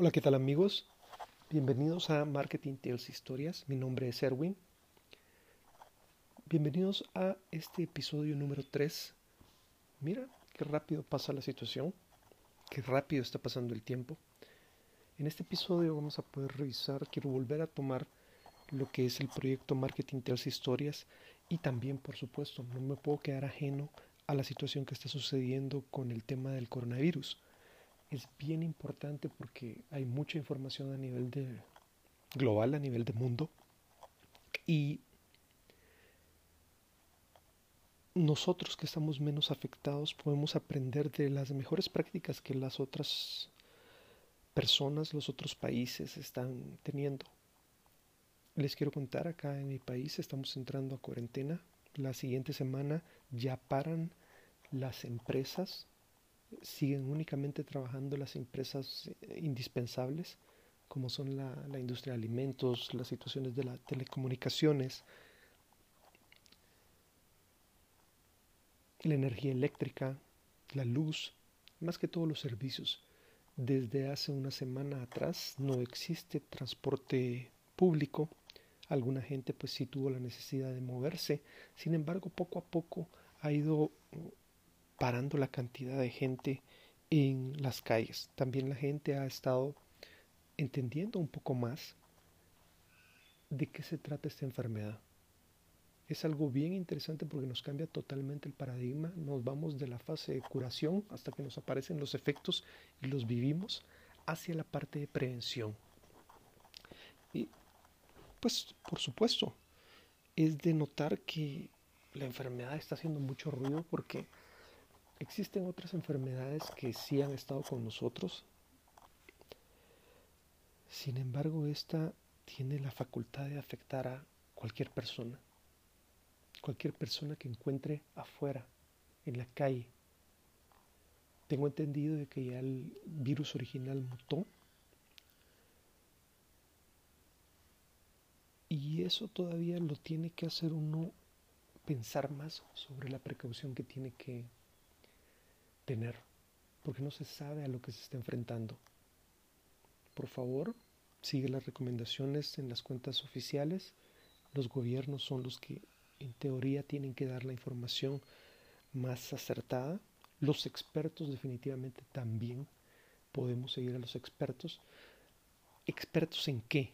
Hola, ¿qué tal amigos? Bienvenidos a Marketing Tales Historias. Mi nombre es Erwin. Bienvenidos a este episodio número 3. Mira qué rápido pasa la situación, qué rápido está pasando el tiempo. En este episodio vamos a poder revisar, quiero volver a tomar lo que es el proyecto Marketing Tales Historias y también, por supuesto, no me puedo quedar ajeno a la situación que está sucediendo con el tema del coronavirus es bien importante porque hay mucha información a nivel de global, a nivel de mundo. Y nosotros que estamos menos afectados podemos aprender de las mejores prácticas que las otras personas, los otros países están teniendo. Les quiero contar, acá en mi país estamos entrando a cuarentena. La siguiente semana ya paran las empresas siguen únicamente trabajando las empresas eh, indispensables, como son la, industria de alimentos, las situaciones de las telecomunicaciones, la energía eléctrica, la luz, más que todos los servicios. Desde hace una semana atrás no existe transporte público. Alguna gente pues sí tuvo la necesidad de moverse. Sin embargo, poco a poco ha ido parando la cantidad de gente en las calles. También la gente ha estado entendiendo un poco más de qué se trata esta enfermedad. Es algo bien interesante porque nos cambia totalmente el paradigma. Nos vamos de la fase de curación hasta que nos aparecen los efectos y los vivimos hacia la parte de prevención. Y pues por supuesto, es de notar que la enfermedad está haciendo mucho ruido porque Existen otras enfermedades que sí han estado con nosotros. Sin embargo, esta tiene la facultad de afectar a cualquier persona. Cualquier persona que encuentre afuera, en la calle. Tengo entendido de que ya el virus original mutó. Y eso todavía lo tiene que hacer uno pensar más sobre la precaución que tiene que tener, porque no se sabe a lo que se está enfrentando. Por favor, sigue las recomendaciones en las cuentas oficiales. Los gobiernos son los que en teoría tienen que dar la información más acertada. Los expertos definitivamente también podemos seguir a los expertos. ¿Expertos en qué?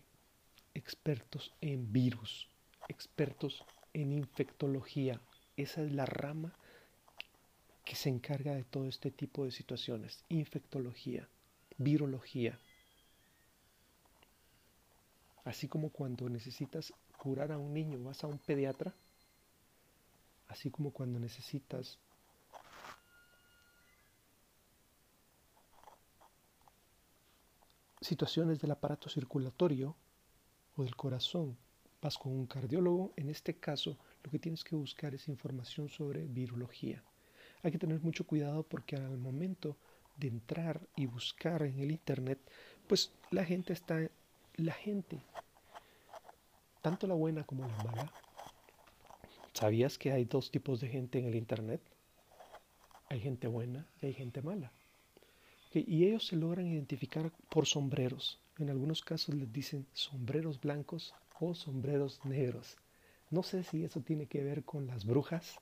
Expertos en virus, expertos en infectología. Esa es la rama que se encarga de todo este tipo de situaciones, infectología, virología. Así como cuando necesitas curar a un niño vas a un pediatra, así como cuando necesitas situaciones del aparato circulatorio o del corazón, vas con un cardiólogo, en este caso lo que tienes que buscar es información sobre virología. Hay que tener mucho cuidado porque al momento de entrar y buscar en el internet, pues la gente está, la gente, tanto la buena como la mala, ¿sabías que hay dos tipos de gente en el internet? Hay gente buena y hay gente mala. Y ellos se logran identificar por sombreros. En algunos casos les dicen sombreros blancos o sombreros negros. No sé si eso tiene que ver con las brujas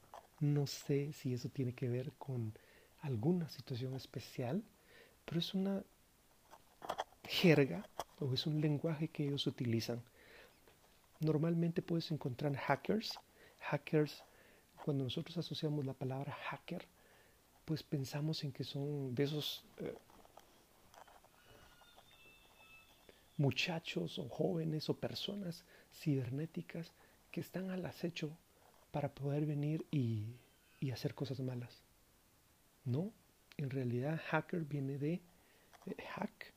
no sé si eso tiene que ver con alguna situación especial, pero es una jerga o es un lenguaje que ellos utilizan. Normalmente puedes encontrar hackers. Hackers, cuando nosotros asociamos la palabra hacker, pues pensamos en que son de esos eh, muchachos o jóvenes o personas cibernéticas que están al acecho para poder venir y, hacer cosas malas. No, en realidad hacker viene de, hack.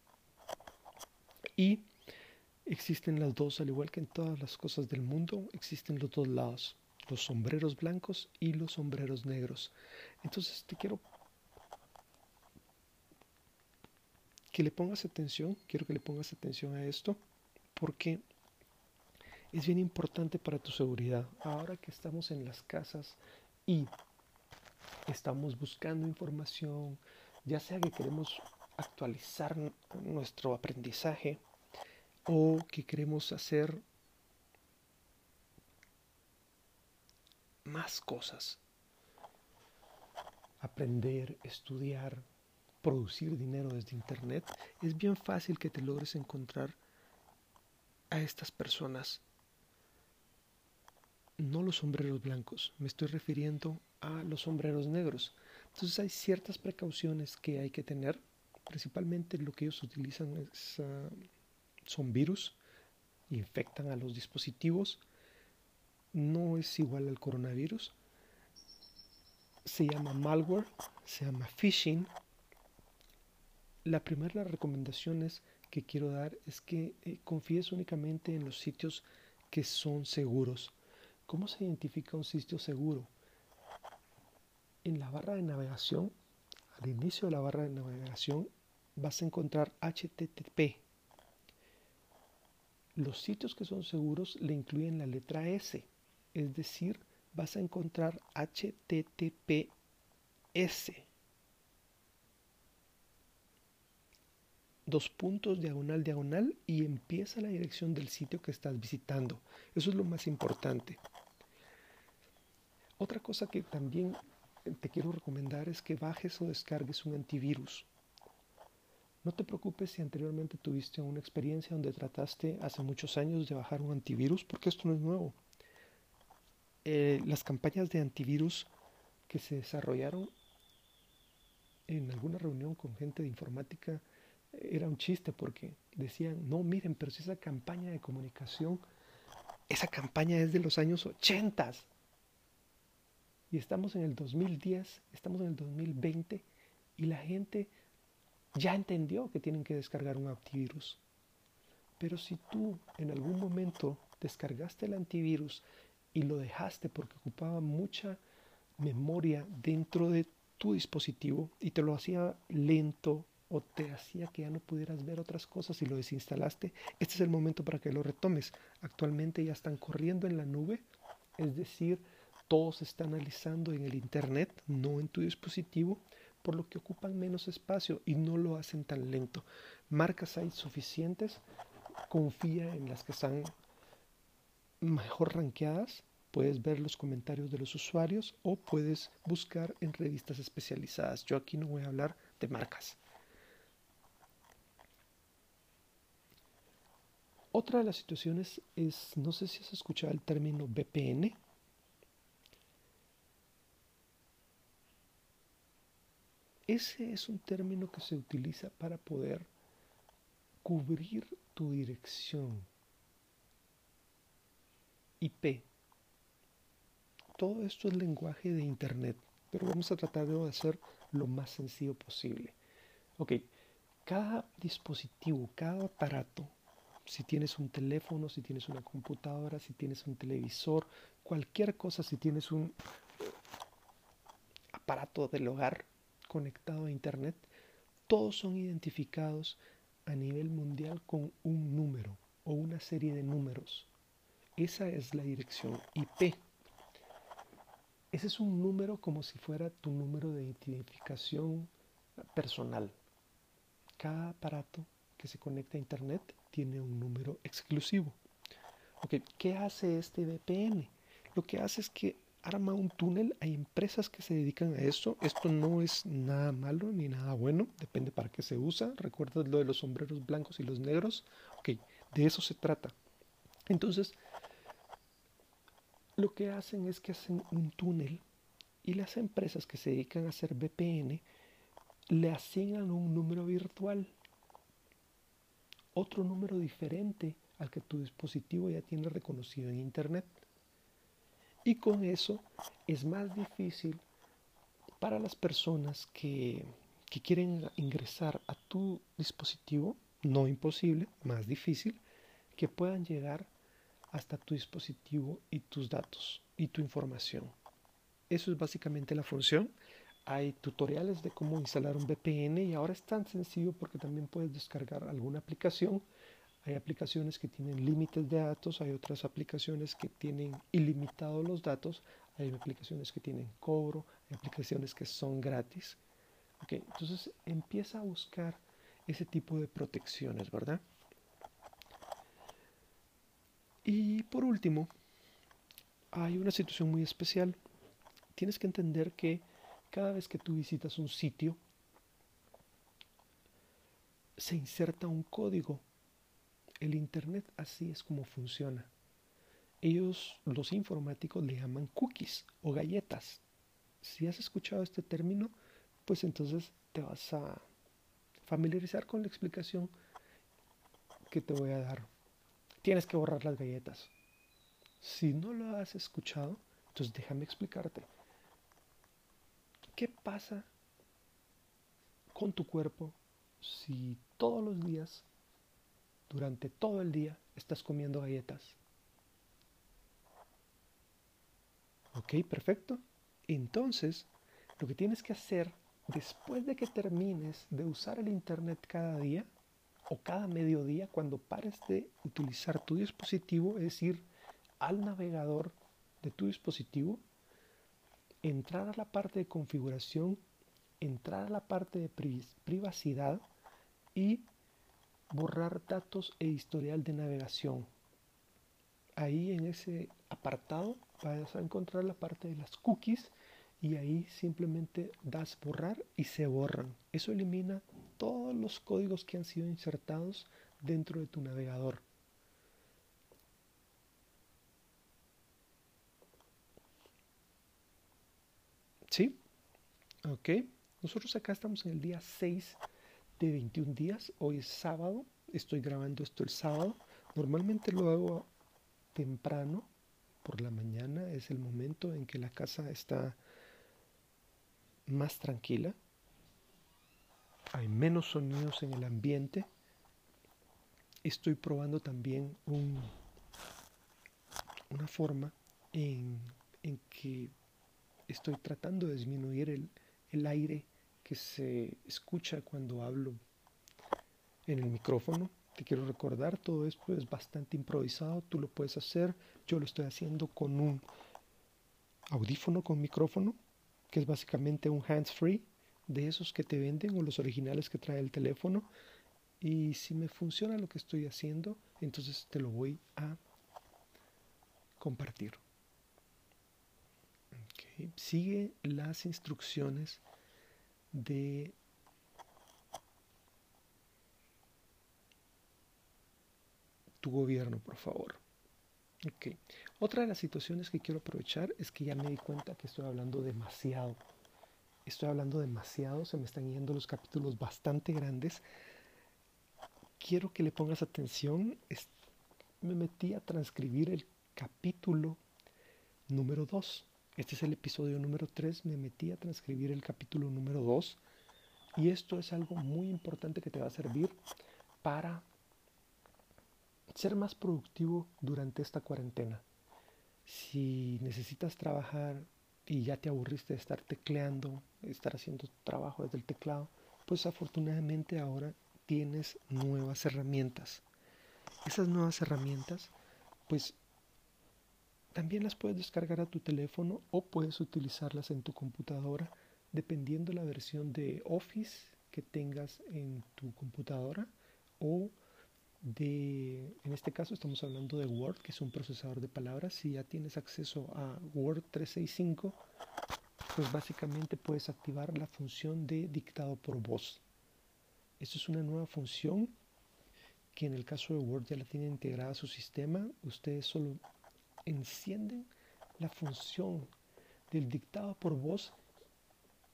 Y existen las dos, al igual que en todas las cosas del mundo, existen los dos lados, los sombreros blancos y los sombreros negros. Entonces te quiero que le pongas atención, quiero que le pongas atención a esto, porque es bien importante para tu seguridad. Ahora que estamos en las casas y estamos buscando información, ya sea que queremos actualizar nuestro aprendizaje o que queremos hacer más cosas. Aprender, estudiar, producir dinero desde Internet, es bien fácil que te logres encontrar a estas personas. No los sombreros blancos, me estoy refiriendo a los sombreros negros. Entonces hay ciertas precauciones que hay que tener, principalmente lo que ellos utilizan ah, son virus, infectan a los dispositivos, no es igual al coronavirus, se llama malware, se llama phishing. La primera recomendación que quiero dar es que eh, confíes únicamente en los sitios que son seguros. ¿Cómo se identifica un sitio seguro? en la barra de navegación, al inicio de la barra de navegación, vas a encontrar HTTP. Los sitios que son seguros le incluyen la letra S, es decir, vas a encontrar HTTPS. Dos puntos diagonal diagonal y empieza la dirección del sitio que estás visitando. Eso es lo más importante. Otra cosa que también te quiero recomendar es que bajes o descargues un antivirus. No te preocupes si anteriormente tuviste una experiencia donde trataste hace muchos años de bajar un antivirus, porque esto no es nuevo. Eh, las campañas de antivirus que se desarrollaron en alguna reunión con gente de informática eh, era un chiste porque decían, no, miren, pero si esa campaña de comunicación, esa campaña es de los años 80 y estamos en el 2010, estamos en el 2020 y la gente ya entendió que tienen que descargar un antivirus. Pero si tú en algún momento descargaste el antivirus y lo dejaste porque ocupaba mucha memoria dentro de tu dispositivo y te lo hacía lento o te hacía que ya no pudieras ver otras cosas y lo desinstalaste, este es el momento para que lo retomes. Actualmente ya están corriendo en la nube, es decir, todo se está analizando en el Internet, no en tu dispositivo, por lo que ocupan menos espacio y no lo hacen tan lento. Marcas hay suficientes, confía en las que están mejor rankeadas, puedes ver los comentarios de los usuarios o puedes buscar en revistas especializadas. Yo aquí no voy a hablar de marcas. Otra de las situaciones es, no sé si has escuchado el término VPN, Ese es un término que se utiliza para poder cubrir tu dirección. IP. Todo esto es lenguaje de Internet, pero vamos a tratar de hacer lo más sencillo posible. Ok, cada dispositivo, cada aparato, si tienes un teléfono, si tienes una computadora, si tienes un televisor, cualquier cosa, si tienes un aparato del hogar, conectado a Internet, todos son identificados a nivel mundial con un número o una serie de números. Esa es la dirección IP. Ese es un número como si fuera tu número de identificación personal. Cada aparato que se conecta a Internet tiene un número exclusivo. ¿Qué hace este VPN? Lo que hace es que arma un túnel. Hay empresas que se dedican a eso. Esto no es nada malo ni nada bueno. Depende para qué se usa. ¿Recuerdas lo de los sombreros blancos y los negros? Ok, de eso se trata. Entonces, lo que hacen es que hacen un túnel y las empresas que se dedican a hacer VPN le asignan un número virtual. Otro número diferente al que tu dispositivo ya tiene reconocido en Internet. Y con eso es más difícil para las personas que, quieren ingresar a tu dispositivo, no imposible, más difícil, que puedan llegar hasta tu dispositivo y tus datos y tu información. Eso es básicamente la función. Hay tutoriales de cómo instalar un VPN y ahora es tan sencillo porque también puedes descargar alguna aplicación hay aplicaciones que tienen límites de datos, hay otras aplicaciones que tienen ilimitados los datos, hay aplicaciones que tienen cobro, hay aplicaciones que son gratis. entonces empieza a buscar ese tipo de protecciones, ¿verdad? Y por último, hay una situación muy especial. Tienes que entender que cada vez que tú visitas un sitio, se inserta un código. El Internet así es como funciona. Ellos, los informáticos, le llaman cookies o galletas. Si has escuchado este término, pues entonces te vas a familiarizar con la explicación que te voy a dar. Tienes que borrar las galletas. Si no lo has escuchado, entonces déjame explicarte. ¿Qué pasa con tu cuerpo si todos los días, durante todo el día, estás comiendo galletas? Ok, perfecto. Entonces, lo que tienes que hacer después de que termines de usar el Internet cada día o cada mediodía, cuando pares de utilizar tu dispositivo, es decir, al navegador de tu dispositivo, entrar a la parte de configuración, entrar a la parte de privacidad y borrar datos e historial de navegación. Ahí en ese apartado vas a encontrar la parte de las cookies y ahí simplemente das borrar y se borran. Eso elimina todos los códigos que han sido insertados dentro de tu navegador. ¿Sí? Ok. Nosotros acá estamos en el día 6 de 21 días. Hoy es sábado. Estoy grabando esto el sábado. Normalmente lo hago temprano, por la mañana. Es el momento en que la casa está más tranquila. Hay menos sonidos en el ambiente. Estoy probando también un, una forma en, en que estoy tratando de disminuir el, el aire que se escucha cuando hablo en el micrófono. Te quiero recordar, todo esto es bastante improvisado, tú lo puedes hacer, yo lo estoy haciendo con un audífono con micrófono, que es básicamente un hands-free de esos que te venden o los originales que trae el teléfono. Y si me funciona lo que estoy haciendo, entonces te lo voy a compartir. Sigue las instrucciones de tu gobierno, por favor. Okay. Otra de las situaciones que quiero aprovechar es que ya me di cuenta que estoy hablando demasiado. Estoy hablando demasiado, se me están yendo los capítulos bastante grandes. Quiero que le pongas atención. Me metí a transcribir el capítulo número 2. Este es el episodio número 3. Me metí a transcribir el capítulo número 2. Y esto es algo muy importante que te va a servir para ser más productivo durante esta cuarentena. Si necesitas trabajar y ya te aburriste de estar tecleando, estar haciendo trabajo desde el teclado, pues afortunadamente ahora tienes nuevas herramientas. Esas nuevas herramientas, pues también las puedes descargar a tu teléfono o puedes utilizarlas en tu computadora dependiendo la versión de Office que tengas en tu computadora o de, en este caso estamos hablando de Word, que es un procesador de palabras. Si ya tienes acceso a Word 365, pues básicamente puedes activar la función de dictado por voz. Esto es una nueva función que en el caso de Word ya la tiene integrada a su sistema. Ustedes solo encienden la función del dictado por voz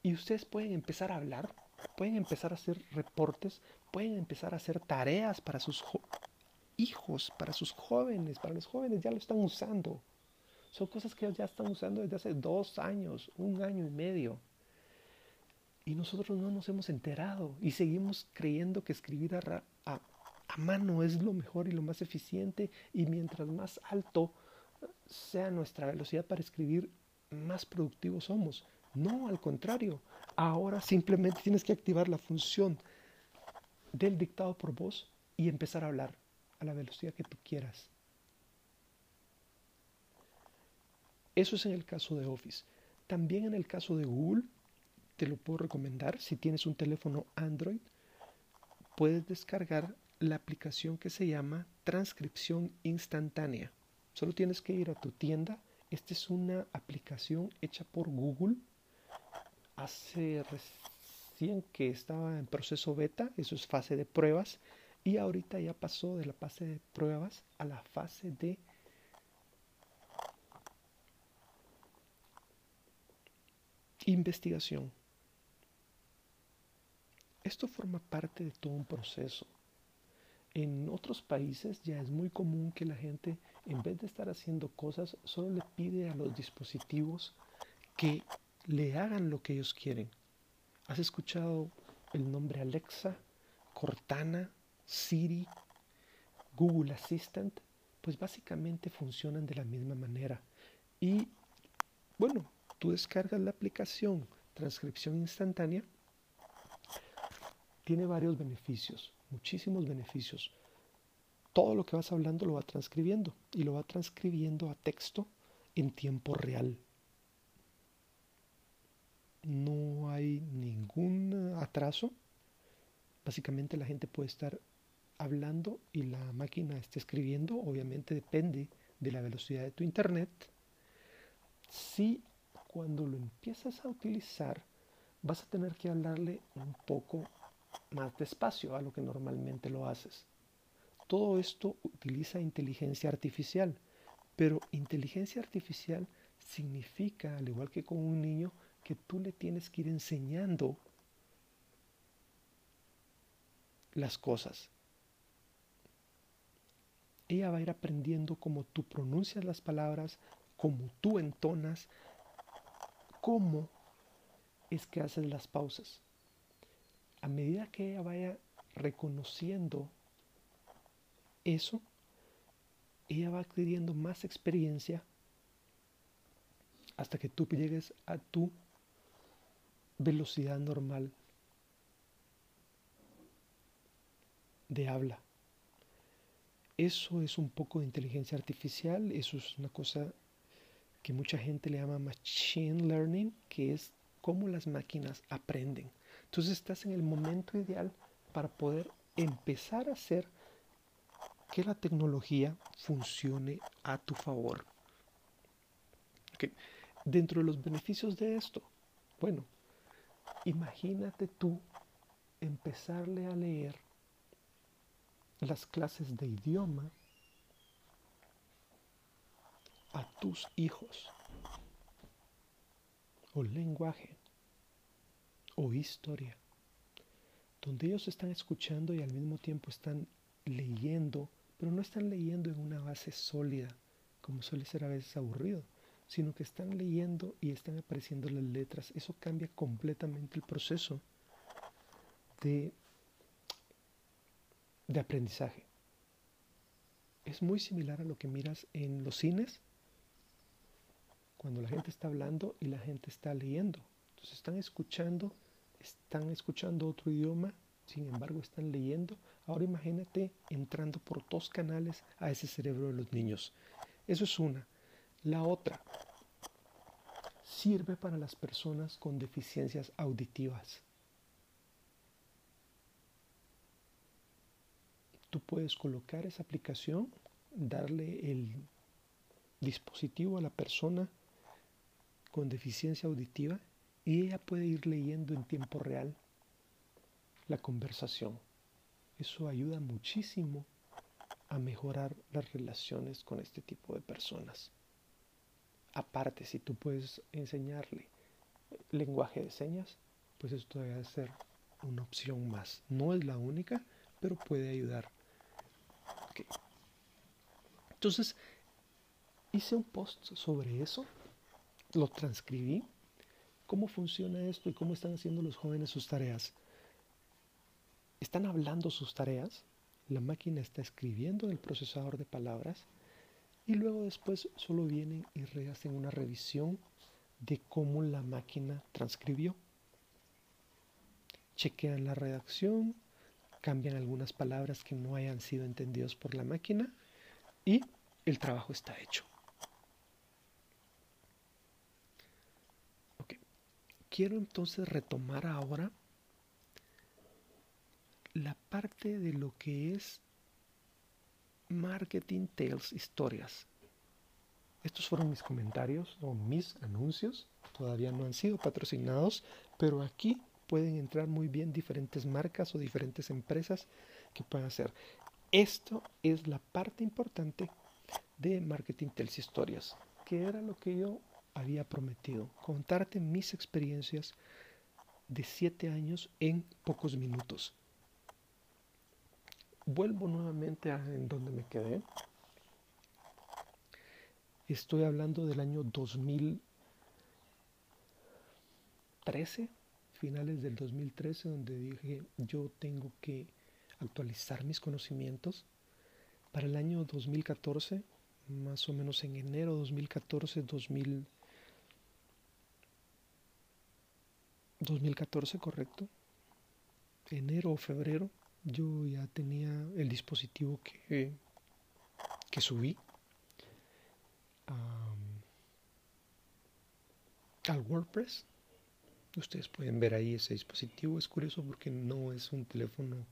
y ustedes pueden empezar a hablar, pueden empezar a hacer reportes, pueden empezar a hacer tareas para sus hijos, para sus jóvenes, para los jóvenes ya lo están usando. Son cosas que ya están usando desde hace dos años, un año y medio. Y nosotros no nos hemos enterado y seguimos creyendo que escribir a, a, a mano es lo mejor y lo más eficiente y mientras más alto sea nuestra velocidad para escribir, más productivos somos. No, al contrario. Ahora simplemente tienes que activar la función del dictado por voz y empezar a hablar a la velocidad que tú quieras. Eso es en el caso de Office. También en el caso de Google, te lo puedo recomendar si tienes un teléfono Android, puedes descargar la aplicación que se llama transcripción instantánea. Solo tienes que ir a tu tienda. Esta es una aplicación hecha por Google. Hace recién que estaba en proceso beta, eso es fase de pruebas. Y ahorita ya pasó de la fase de pruebas a la fase de investigación. Esto forma parte de todo un proceso. En otros países ya es muy común que la gente, en vez de estar haciendo cosas, solo le pide a los dispositivos que le hagan lo que ellos quieren. ¿Has escuchado el nombre Alexa, Cortana, Siri, Google Assistant? Pues básicamente funcionan de la misma manera. Y bueno, tú descargas la aplicación transcripción instantánea, tiene varios beneficios, muchísimos beneficios. Todo lo que vas hablando lo va transcribiendo y lo va transcribiendo a texto en tiempo real. No hay ningún atraso. Básicamente la gente puede estar hablando y la máquina está escribiendo. Obviamente depende de la velocidad de tu internet. Si cuando lo empiezas a utilizar vas a tener que hablarle un poco más despacio a lo que normalmente lo haces. Todo esto utiliza inteligencia artificial, pero inteligencia artificial significa, al igual que con un niño, que tú le tienes que ir enseñando las cosas. Ella va a ir aprendiendo cómo tú pronuncias las palabras, cómo tú entonas, cómo es que haces las pausas a medida que ella vaya reconociendo eso, ella va adquiriendo más experiencia hasta que tú llegues a tu velocidad normal de habla. Eso es un poco de inteligencia artificial, eso es una cosa que mucha gente le llama machine learning, que es cómo las máquinas aprenden. Entonces estás en el momento ideal para poder empezar a hacer que la tecnología funcione a tu favor. Dentro de los beneficios de esto, bueno, imagínate tú empezarle a leer las clases de idioma a tus hijos o lenguaje o historia, donde ellos están escuchando y al mismo tiempo están leyendo, pero no están leyendo en una base sólida, como suele ser a veces aburrido, sino que están leyendo y están apareciendo las letras. Eso cambia completamente el proceso de, de aprendizaje. Es muy similar a lo que miras en los cines, cuando la gente está hablando y la gente está leyendo. Entonces están escuchando están escuchando otro idioma, sin embargo están leyendo. Ahora imagínate entrando por dos canales a ese cerebro de los niños. Eso es una. La otra, sirve para las personas con deficiencias auditivas. Tú puedes colocar esa aplicación, darle el dispositivo a la persona con deficiencia auditiva y ella puede ir leyendo en tiempo real la conversación. Eso ayuda muchísimo a mejorar las relaciones con este tipo de personas. Aparte, si tú puedes enseñarle lenguaje de señas, pues esto debe ser una opción más. No es la única, pero puede ayudar. Entonces, hice un post sobre eso, lo transcribí ¿Cómo funciona esto y cómo están haciendo los jóvenes sus tareas? Están hablando sus tareas, la máquina está escribiendo en el procesador de palabras y luego después solo vienen y hacen una revisión de cómo la máquina transcribió. Chequean la redacción, cambian algunas palabras que no hayan sido entendidas por la máquina y el trabajo está hecho. Quiero entonces retomar ahora la parte de lo que es marketing tales historias. Estos fueron mis comentarios o mis anuncios. Todavía no han sido patrocinados, pero aquí pueden entrar muy bien diferentes marcas o diferentes empresas que puedan hacer. Esto es la parte importante de Marketing Tales Historias, que era lo que yo había prometido, contarte mis experiencias de siete años en pocos minutos. Vuelvo nuevamente a en donde me quedé. Estoy hablando del año 2013, finales del 2013, donde dije yo tengo que actualizar mis conocimientos. Para el año 2014, más o menos en enero 2014, 2000, 2014, correcto. Enero o febrero, yo ya tenía el dispositivo que, que subí al WordPress. Ustedes pueden ver ahí ese dispositivo. Es curioso porque no es un teléfono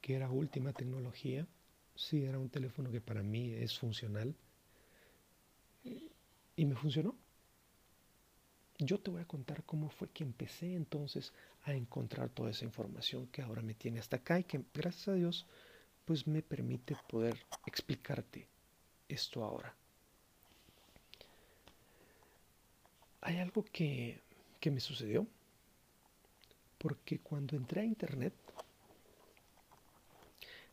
que era última tecnología. Sí, era un teléfono que para mí es funcional. Y me funcionó. Yo te voy a contar cómo fue que empecé entonces a encontrar toda esa información que ahora me tiene hasta acá y que gracias a Dios pues me permite poder explicarte esto ahora. Hay algo que, que me sucedió porque cuando entré a internet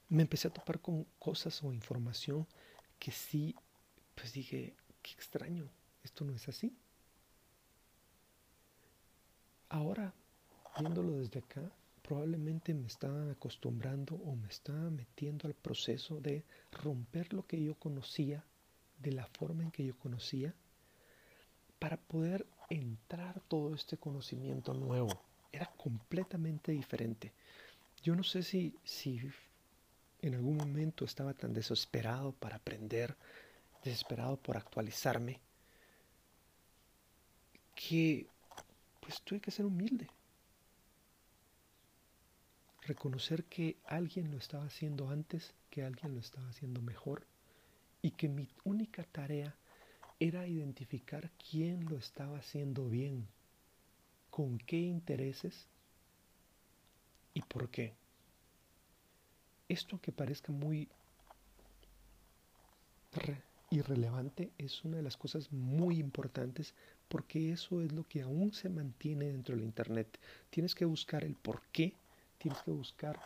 me empecé a topar con cosas o información que sí, pues dije, qué extraño, esto no es así. Ahora, viéndolo desde acá, probablemente me estaba acostumbrando o me estaba metiendo al proceso de romper lo que yo conocía, de la forma en que yo conocía, para poder entrar todo este conocimiento nuevo. Era completamente diferente. Yo no sé si, si en algún momento estaba tan desesperado para aprender, desesperado por actualizarme, que tuve que ser humilde. Reconocer que alguien lo estaba haciendo antes, que alguien lo estaba haciendo mejor y que mi única tarea era identificar quién lo estaba haciendo bien, con qué intereses y por qué. Esto que parezca muy irrelevante es una de las cosas muy importantes porque eso es lo que aún se mantiene dentro del Internet. Tienes que buscar el por qué, tienes que buscar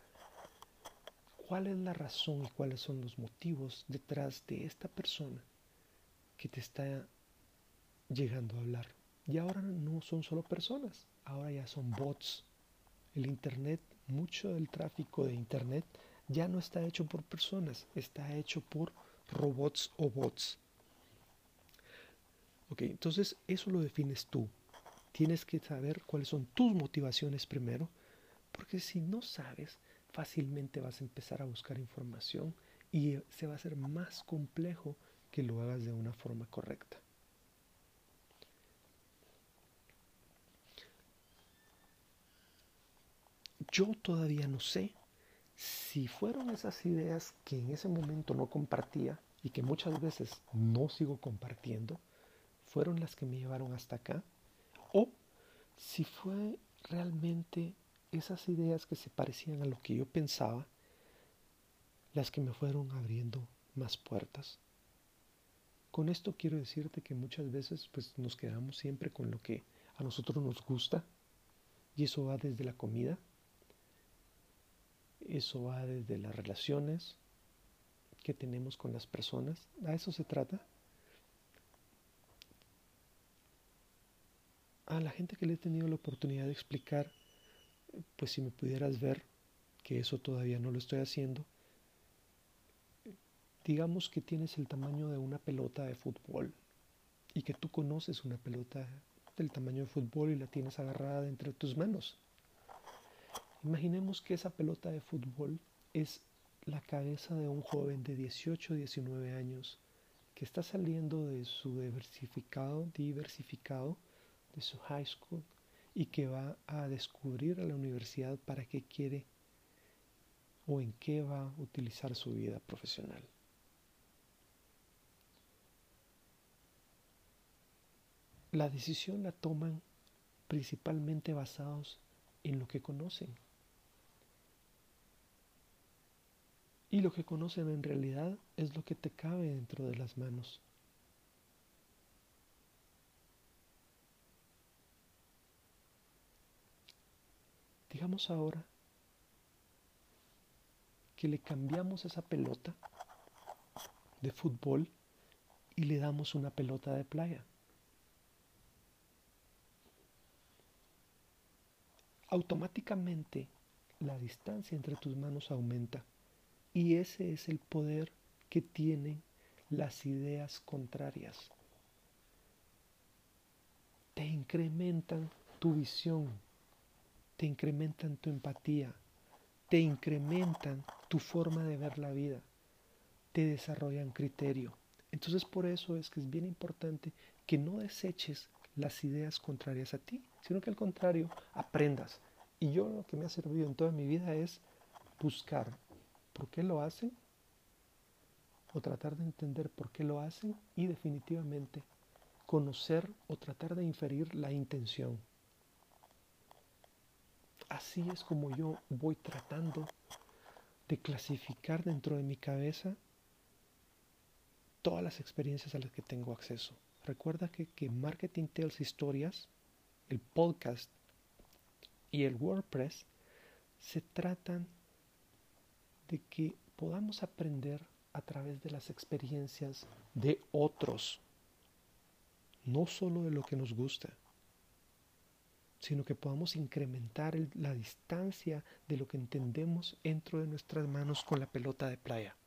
cuál es la razón y cuáles son los motivos detrás de esta persona que te está llegando a hablar. Y ahora no son solo personas, ahora ya son bots. El Internet, mucho del tráfico de Internet ya no está hecho por personas, está hecho por robots o bots. Ok, entonces eso lo defines tú. Tienes que saber cuáles son tus motivaciones primero, porque si no sabes, fácilmente vas a empezar a buscar información y se va a hacer más complejo que lo hagas de una forma correcta. Yo todavía no sé si fueron esas ideas que en ese momento no compartía y que muchas veces no sigo compartiendo, fueron las que me llevaron hasta acá, o si fue realmente esas ideas que se parecían a lo que yo pensaba, las que me fueron abriendo más puertas. Con esto quiero decirte que muchas veces pues nos quedamos siempre con lo que a nosotros nos gusta y eso va desde la comida eso va desde las relaciones que tenemos con las personas. A eso se trata. A la gente que le he tenido la oportunidad de explicar, pues si me pudieras ver, que eso todavía no lo estoy haciendo, digamos que tienes el tamaño de una pelota de fútbol y que tú conoces una pelota del tamaño de fútbol y la tienes agarrada entre tus manos. Imaginemos que esa pelota de fútbol es la cabeza de un joven de 18 o 19 años que está saliendo de su diversificado, diversificado, de su high school y que va a descubrir a la universidad para qué quiere o en qué va a utilizar su vida profesional. La decisión la toman principalmente basados en lo que conocen. Y lo que conocen en realidad es lo que te cabe dentro de las manos. Digamos ahora que le cambiamos esa pelota de fútbol y le damos una pelota de playa. Automáticamente la distancia entre tus manos aumenta y ese es el poder que tienen las ideas contrarias. Te incrementan tu visión, te incrementan tu empatía, te incrementan tu forma de ver la vida, te desarrollan criterio. Entonces por eso es que es bien importante que no deseches las ideas contrarias a ti, sino que al contrario aprendas. Y yo lo que me ha servido en toda mi vida es buscar por qué lo hacen o tratar de entender por qué lo hacen y definitivamente conocer o tratar de inferir la intención. Así es como yo voy tratando de clasificar dentro de mi cabeza todas las experiencias a las que tengo acceso. Recuerda que, que Marketing Tales Historias, el podcast y el WordPress se tratan de que podamos aprender a través de las experiencias de otros, no solo de lo que nos gusta sino que podamos incrementar la distancia de lo que entendemos dentro de nuestras manos con la pelota de playa.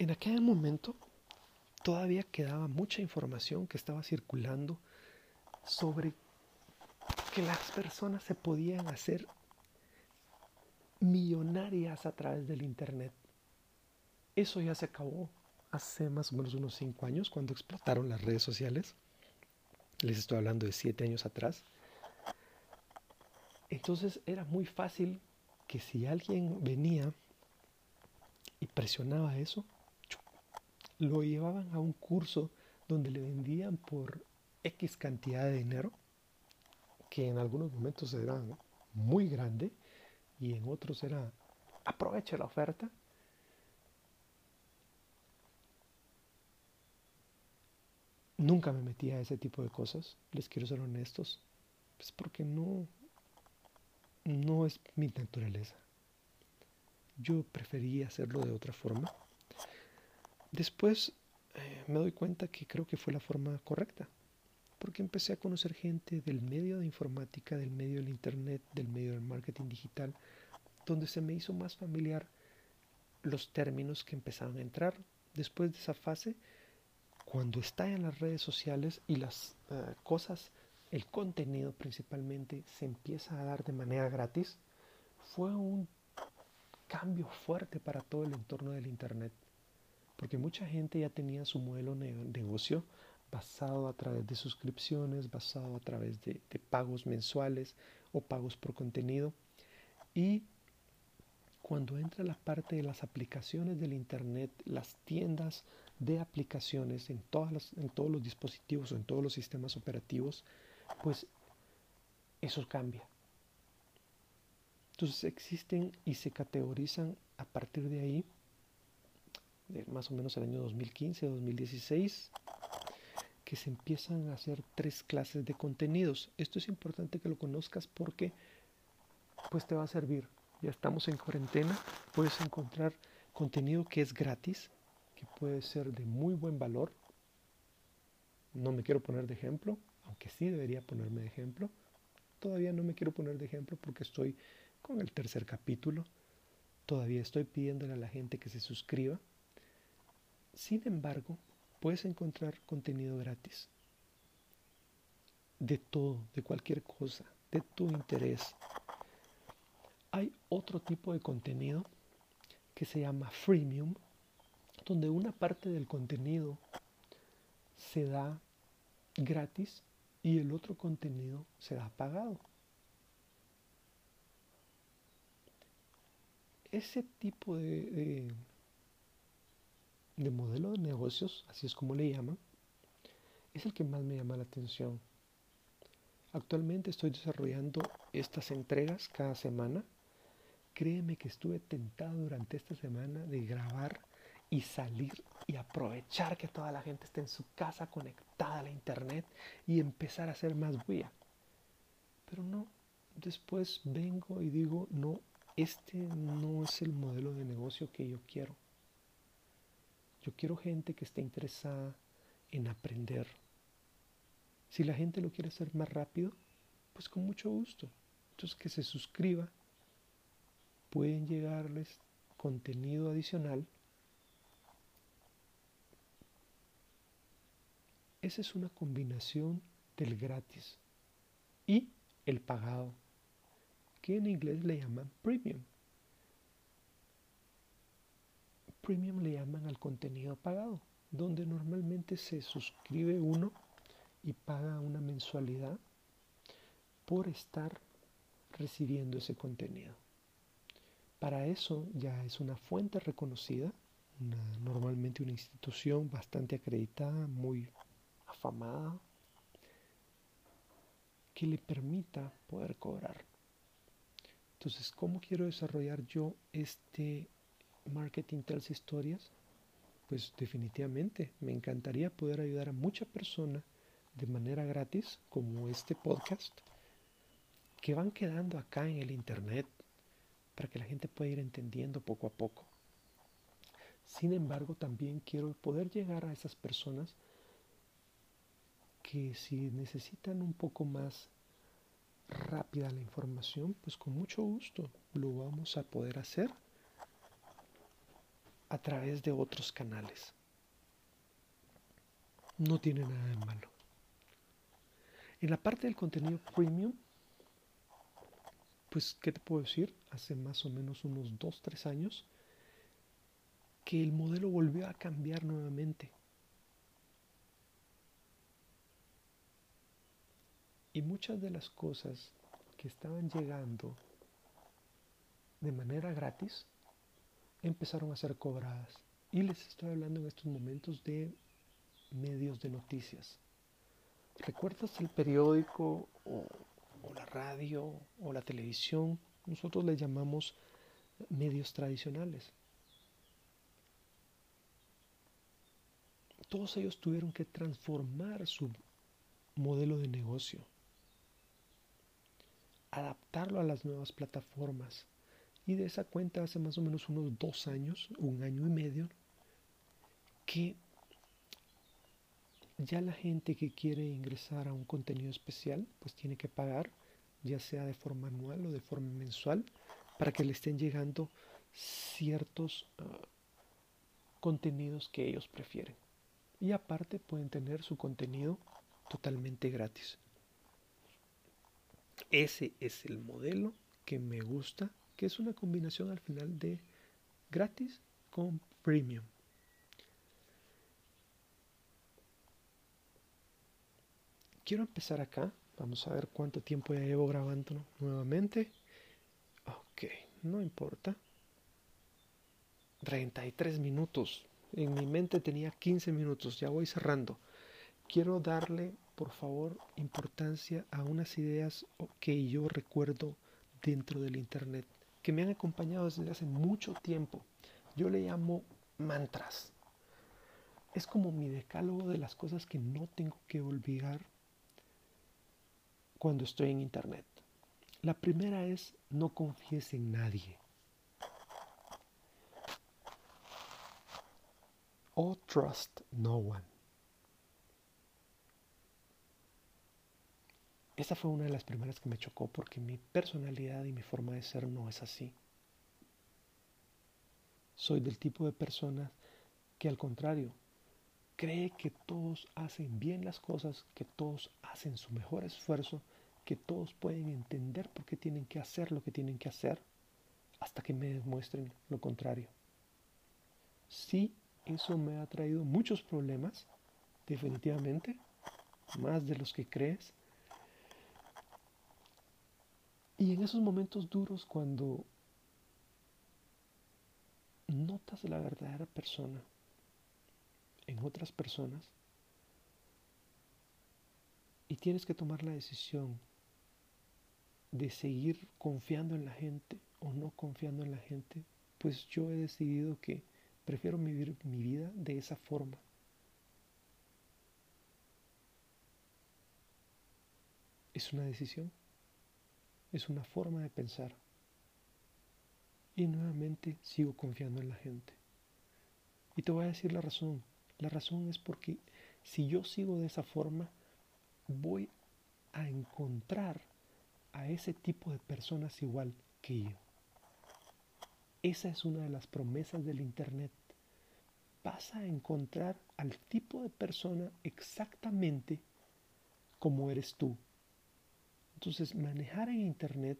En aquel momento todavía quedaba mucha información que estaba circulando sobre que las personas se podían hacer millonarias a través del Internet. Eso ya se acabó hace más o menos unos cinco años cuando explotaron las redes sociales. Les estoy hablando de siete años atrás. Entonces era muy fácil que si alguien venía y presionaba eso, lo llevaban a un curso donde le vendían por X cantidad de dinero, que en algunos momentos era muy grande y en otros era aproveche la oferta Nunca me metí a ese tipo de cosas, les quiero ser honestos, pues porque no, no es mi naturaleza. Yo prefería hacerlo de otra forma. Después eh, me doy cuenta que creo que fue la forma correcta, porque empecé a conocer gente del medio de informática, del medio del internet, del medio del marketing digital, donde se me hizo más familiar los términos que empezaban a entrar. Después de esa fase, cuando está en las redes sociales y las eh, cosas, el contenido principalmente se empieza a dar de manera gratis, fue un cambio fuerte para todo el entorno del Internet. Porque mucha gente ya tenía su modelo de negocio basado a través de suscripciones, basado a través de, de pagos mensuales o pagos por contenido. Y cuando entra la parte de las aplicaciones del Internet, las tiendas de aplicaciones en, todas en todos los dispositivos o en todos los sistemas operativos, pues eso cambia. Entonces existen y se categorizan a partir de ahí, más o menos el año 2015, 2016, que se empiezan a hacer tres clases de contenidos. Esto es importante que lo conozcas porque pues te va a servir. Ya estamos en cuarentena, puedes encontrar contenido que es gratis, que puede ser de muy buen valor. No me quiero poner de ejemplo, aunque sí debería ponerme de ejemplo. Todavía no me quiero poner de ejemplo porque estoy con el tercer capítulo. Todavía estoy pidiéndole a la gente que se suscriba. Sin embargo, puedes encontrar contenido gratis. De todo, de cualquier cosa, de tu interés. Hay otro tipo de contenido que se llama freemium, donde una parte del contenido se da gratis y el otro contenido será pagado. Ese tipo de, de, modelo de negocios, así es como le llaman, es el que más me llama la atención. Actualmente estoy desarrollando estas entregas cada semana. Créeme que estuve tentado durante esta semana de grabar y salir y aprovechar que toda la gente esté en su casa conectada a la internet y empezar a hacer más bulla. Pero no, después vengo y digo, no, este no es el modelo de negocio que yo quiero. Yo quiero gente que esté interesada en aprender. Si la gente lo quiere hacer más rápido, pues con mucho gusto. Entonces que se suscriba. Pueden llegarles contenido adicional Esa es una combinación del gratis y el pagado, que en inglés le llaman premium. Premium le llaman al contenido pagado, donde normalmente se suscribe uno y paga una mensualidad por estar recibiendo ese contenido. Para eso ya es una fuente reconocida, normalmente una institución bastante acreditada, muy afamada que le permita poder cobrar. Entonces, ¿cómo quiero desarrollar yo este marketing tales historias? Pues definitivamente me encantaría poder ayudar a mucha persona de manera gratis, como este podcast, que van quedando acá en el internet para que la gente pueda ir entendiendo poco a poco. Sin embargo, también quiero poder llegar a esas personas que si necesitan un poco más rápida la información, pues con mucho gusto lo vamos a poder hacer a través de otros canales. No tiene nada de malo. En la parte del contenido premium, pues, ¿qué te puedo decir? Hace más o menos unos 2-3 años que el modelo volvió a cambiar nuevamente. Y muchas de las cosas que estaban llegando de manera gratis empezaron a ser cobradas. Y les estoy hablando en estos momentos de medios de noticias. ¿Recuerdas el periódico o, la radio o la televisión? Nosotros le llamamos medios tradicionales. Todos ellos tuvieron que transformar su modelo de negocio adaptarlo a las nuevas plataformas. Y de esa cuenta hace más o menos unos dos años, un año y medio, que ya la gente que quiere ingresar a un contenido especial, pues tiene que pagar, ya sea de forma anual o de forma mensual, para que le estén llegando ciertos ah, contenidos que ellos prefieren. Y aparte pueden tener su contenido totalmente gratis. Ese es el modelo que me gusta, que es una combinación al final de gratis con premium. Quiero empezar acá. Vamos a ver cuánto tiempo ya llevo grabando nuevamente. Ok, no importa. 33 minutos. En mi mente tenía 15 minutos. Ya voy cerrando. Quiero darle por favor, importancia a unas ideas que yo recuerdo dentro del Internet, que me han acompañado desde hace mucho tiempo. Yo le llamo mantras. Es como mi decálogo de las cosas que no tengo que olvidar cuando estoy en Internet. La primera es no confíes en nadie. O trust no one. Esta fue una de las primeras que me chocó porque mi personalidad y mi forma de ser no es así. Soy del tipo de persona que al contrario, cree que todos hacen bien las cosas, que todos hacen su mejor esfuerzo, que todos pueden entender por qué tienen que hacer lo que tienen que hacer, hasta que me demuestren lo contrario. Sí, eso me ha traído muchos problemas, definitivamente, más de los que crees, Y en esos momentos duros cuando notas la verdadera persona en otras personas y tienes que tomar la decisión de seguir confiando en la gente o no confiando en la gente, pues yo he decidido que prefiero vivir mi vida de esa forma. Es una decisión, es una forma de pensar. Y nuevamente sigo confiando en la gente. Y te voy a decir la razón. La razón es porque si yo sigo de esa forma, voy a encontrar a ese tipo de personas igual que yo. Esa es una de las promesas del Internet. Vas a encontrar al tipo de persona exactamente como eres tú. Entonces, manejar en Internet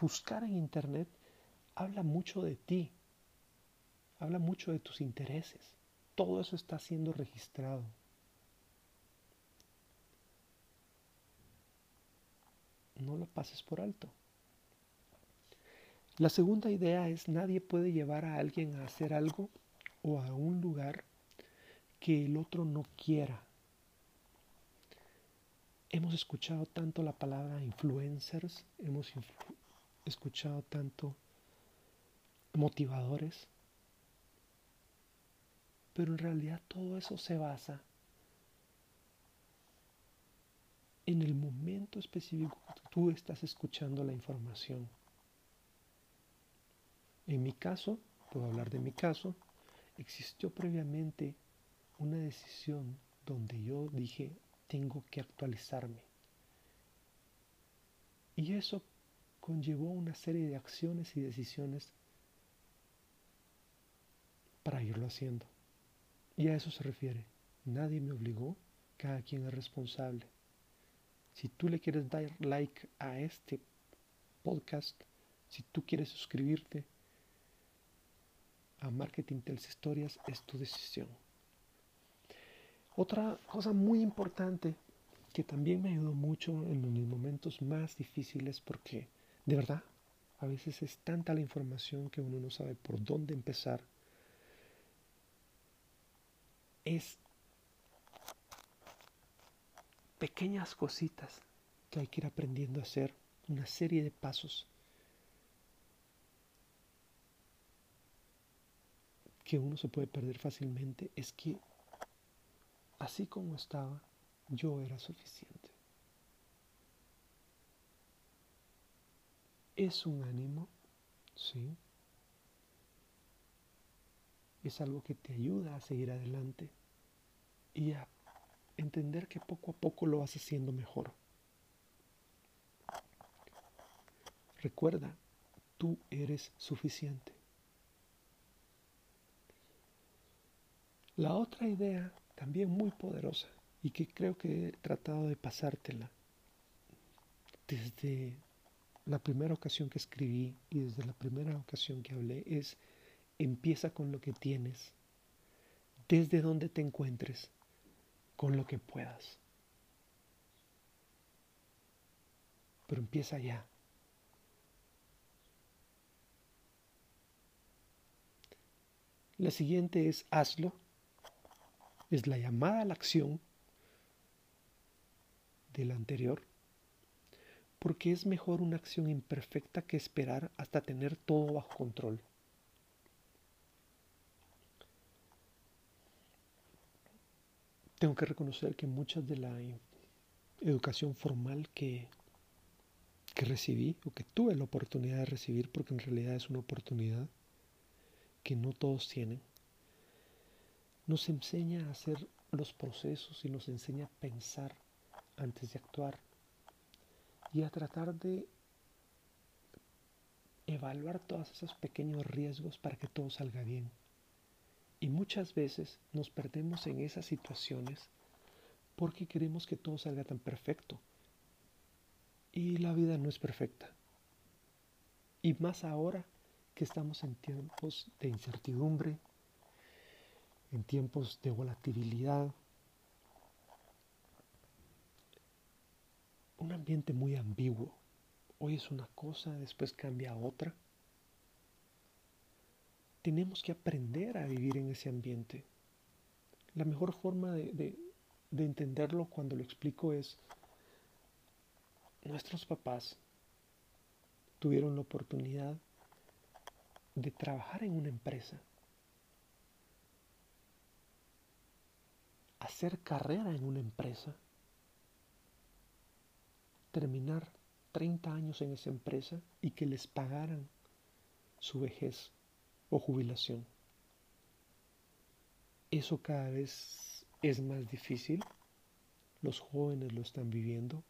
buscar en Internet habla mucho de ti, habla mucho de tus intereses. Todo eso está siendo registrado. No lo pases por alto. La segunda idea es nadie puede llevar a alguien a hacer algo o a un lugar que el otro no quiera. Hemos escuchado tanto la palabra influencers, hemos escuchado tanto motivadores, pero en realidad todo eso se basa en el momento específico que tú estás escuchando la información. En mi caso, puedo hablar de mi caso, existió previamente una decisión donde yo dije, tengo que actualizarme. Y eso conllevó una serie de acciones y decisiones para irlo haciendo. Y a eso se refiere. Nadie me obligó, cada quien es responsable. Si tú le quieres dar like a este podcast, si tú quieres suscribirte a Marketing Tels Historias, es tu decisión. Otra cosa muy importante que también me ayudó mucho en mis momentos más difíciles porque de verdad, a veces es tanta la información que uno no sabe por dónde empezar. Es pequeñas cositas que hay que ir aprendiendo a hacer, una serie de pasos que uno se puede perder fácilmente, es que así como estaba, yo era suficiente. es un ánimo, ¿sí? Es algo que te ayuda a seguir adelante y a entender que poco a poco lo vas haciendo mejor. Recuerda, tú eres suficiente. La otra idea, también muy poderosa, y que creo que he tratado de pasártela desde la primera ocasión que escribí y desde la primera ocasión que hablé es empieza con lo que tienes, desde donde te encuentres, con lo que puedas. Pero empieza ya. La siguiente es hazlo. Es la llamada a la acción de la anterior porque es mejor una acción imperfecta que esperar hasta tener todo bajo control. Tengo que reconocer que muchas de la educación formal que, que recibí o que tuve la oportunidad de recibir, porque en realidad es una oportunidad que no todos tienen, nos enseña a hacer los procesos y nos enseña a pensar antes de actuar y a tratar de evaluar todos esos pequeños riesgos para que todo salga bien. Y muchas veces nos perdemos en esas situaciones porque queremos que todo salga tan perfecto. Y la vida no es perfecta. Y más ahora que estamos en tiempos de incertidumbre, en tiempos de volatilidad, un ambiente muy ambiguo hoy es una cosa, después cambia a otra. Tenemos que aprender a vivir en ese ambiente. La mejor forma de, de entenderlo cuando lo explico es, nuestros papás tuvieron la oportunidad de trabajar en una empresa, hacer carrera en una empresa, terminar 30 años en esa empresa y que les pagaran su vejez o jubilación. Eso cada vez es más difícil. Los jóvenes lo están viviendo.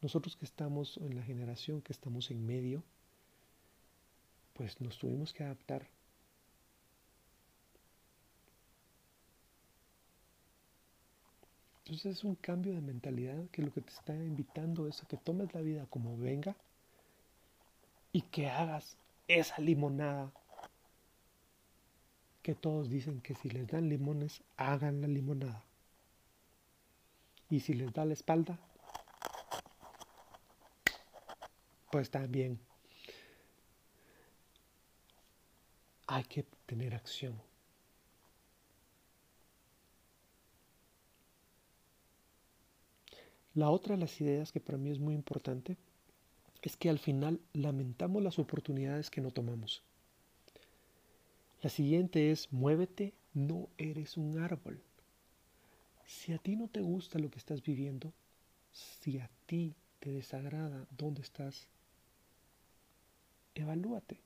Nosotros que estamos en la generación, que estamos en medio, pues nos tuvimos que adaptar. Entonces es un cambio de mentalidad que lo que te está invitando es a que tomes la vida como venga y que hagas esa limonada que todos dicen que si les dan limones, hagan la limonada. Y si les da la espalda, pues también hay que tener acción. La otra de las ideas que para mí es muy importante es que al final lamentamos las oportunidades que no tomamos. La siguiente es, muévete, no eres un árbol. Si a ti no te gusta lo que estás viviendo, si a ti te desagrada dónde estás, evalúate,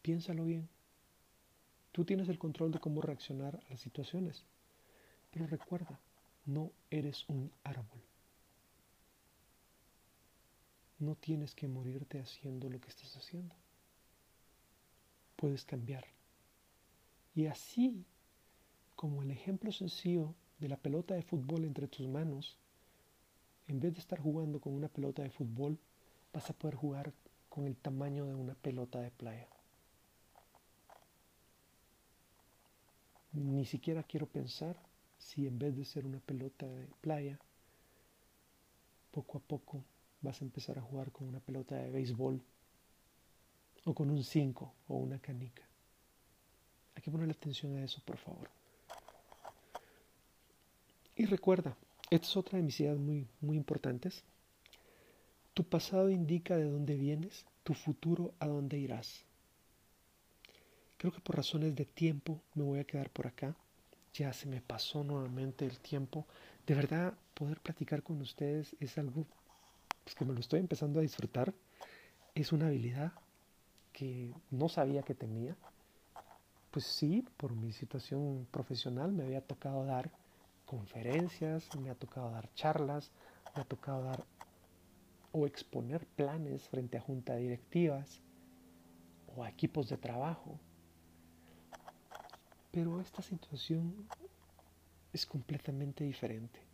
piénsalo bien. Tú tienes el control de cómo reaccionar a las situaciones, pero recuerda, no eres un árbol. No tienes que morirte haciendo lo que estás haciendo. Puedes cambiar. Y así como el ejemplo sencillo de la pelota de fútbol entre tus manos, en vez de estar jugando con una pelota de fútbol, vas a poder jugar con el tamaño de una pelota de playa. Ni siquiera quiero pensar si en vez de ser una pelota de playa, poco a poco vas a empezar a jugar con una pelota de béisbol o con un 5 o una canica. Hay que ponerle atención a eso, por favor. Y recuerda, esta es otra de mis ideas muy, muy importantes. Tu pasado indica de dónde vienes, tu futuro a dónde irás. Creo que por razones de tiempo me voy a quedar por acá. Ya se me pasó nuevamente el tiempo. De verdad, poder platicar con ustedes es algo pues, que me lo estoy empezando a disfrutar. Es una habilidad que no sabía que tenía. Pues sí, por mi situación profesional me había tocado dar conferencias, me ha tocado dar charlas, me ha tocado dar o exponer planes frente a juntas directivas o a equipos de trabajo. Pero esta situación es completamente diferente.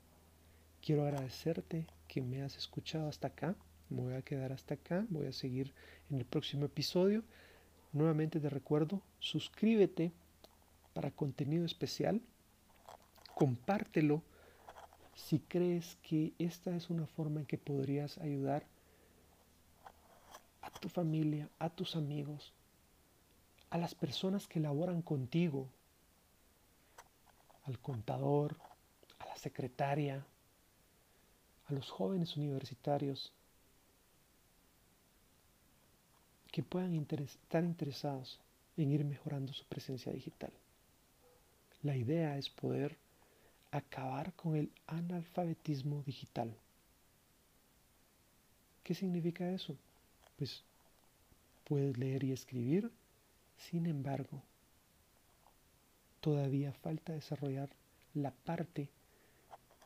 Quiero agradecerte que me has escuchado hasta acá. Me voy a quedar hasta acá. Voy a seguir en el próximo episodio. Nuevamente te recuerdo, suscríbete para contenido especial, compártelo si crees que esta es una forma en que podrías ayudar a tu familia, a tus amigos, a las personas que laboran contigo, al contador, a la secretaria, a los jóvenes universitarios, que puedan estar interesados en ir mejorando su presencia digital. La idea es poder acabar con el analfabetismo digital. ¿Qué significa eso? Pues puedes leer y escribir, sin embargo, todavía falta desarrollar la parte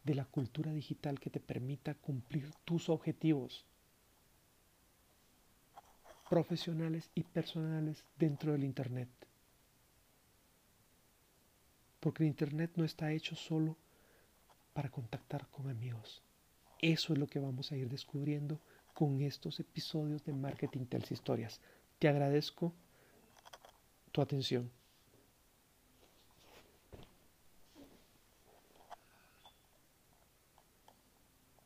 de la cultura digital que te permita cumplir tus objetivos profesionales y personales dentro del Internet. Porque el Internet no está hecho solo para contactar con amigos. Eso es lo que vamos a ir descubriendo con estos episodios de Marketing Tells Historias. Te agradezco tu atención.